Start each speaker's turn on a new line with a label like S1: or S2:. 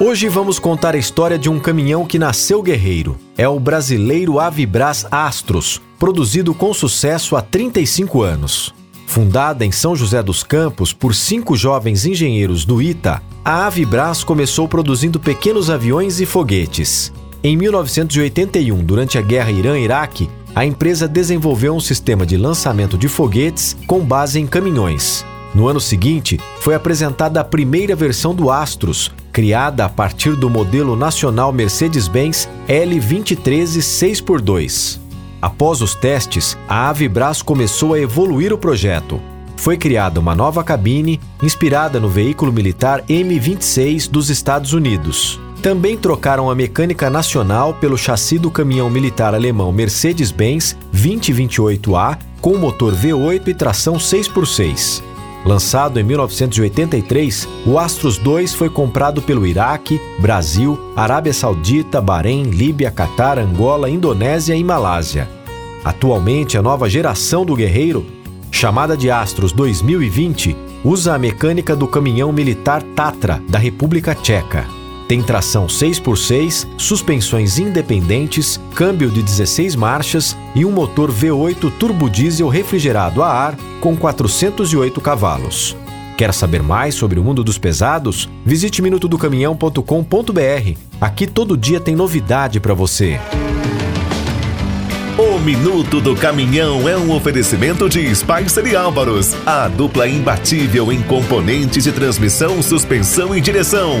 S1: Hoje vamos contar a história de um caminhão que nasceu guerreiro. É o brasileiro Avibras Astros, produzido com sucesso há 35 anos. Fundada em São José dos Campos por cinco jovens engenheiros do ITA, a Avibras começou produzindo pequenos aviões e foguetes. Em 1981, durante a guerra Irã-Iraque, a empresa desenvolveu um sistema de lançamento de foguetes com base em caminhões. No ano seguinte, foi apresentada a primeira versão do Astros, criada a partir do modelo nacional Mercedes-Benz L2013 6x2. Após os testes, a Avibras começou a evoluir o projeto. Foi criada uma nova cabine inspirada no veículo militar M26 dos Estados Unidos. Também trocaram a mecânica nacional pelo chassi do caminhão militar alemão Mercedes-Benz 2028A com motor V8 e tração 6x6. Lançado em 1983, o Astros 2 foi comprado pelo Iraque, Brasil, Arábia Saudita, Bahrein, Líbia, Catar, Angola, Indonésia e Malásia. Atualmente, a nova geração do Guerreiro, chamada de Astros 2020, usa a mecânica do caminhão militar Tatra da República Tcheca. Tem tração 6x6, suspensões independentes, câmbio de 16 marchas e um motor V8 turbodiesel refrigerado a ar com 408 cavalos. Quer saber mais sobre o mundo dos pesados? Visite minutodocaminhão.com.br. Aqui todo dia tem novidade para você.
S2: O Minuto do Caminhão é um oferecimento de Spicer e Álvaros, a dupla imbatível em componentes de transmissão, suspensão e direção.